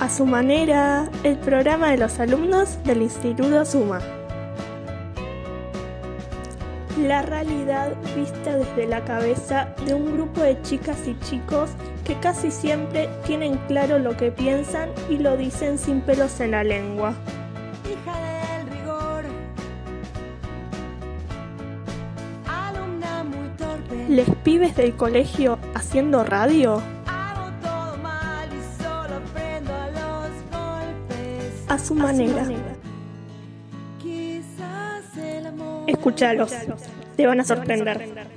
A su manera, el programa de los alumnos del Instituto Suma. La realidad vista desde la cabeza de un grupo de chicas y chicos que casi siempre tienen claro lo que piensan y lo dicen sin pelos en la lengua. hija del rigor. Alumna muy torpe. Les pibes del colegio haciendo radio. A su manera. Escúchalos, te van a sorprender.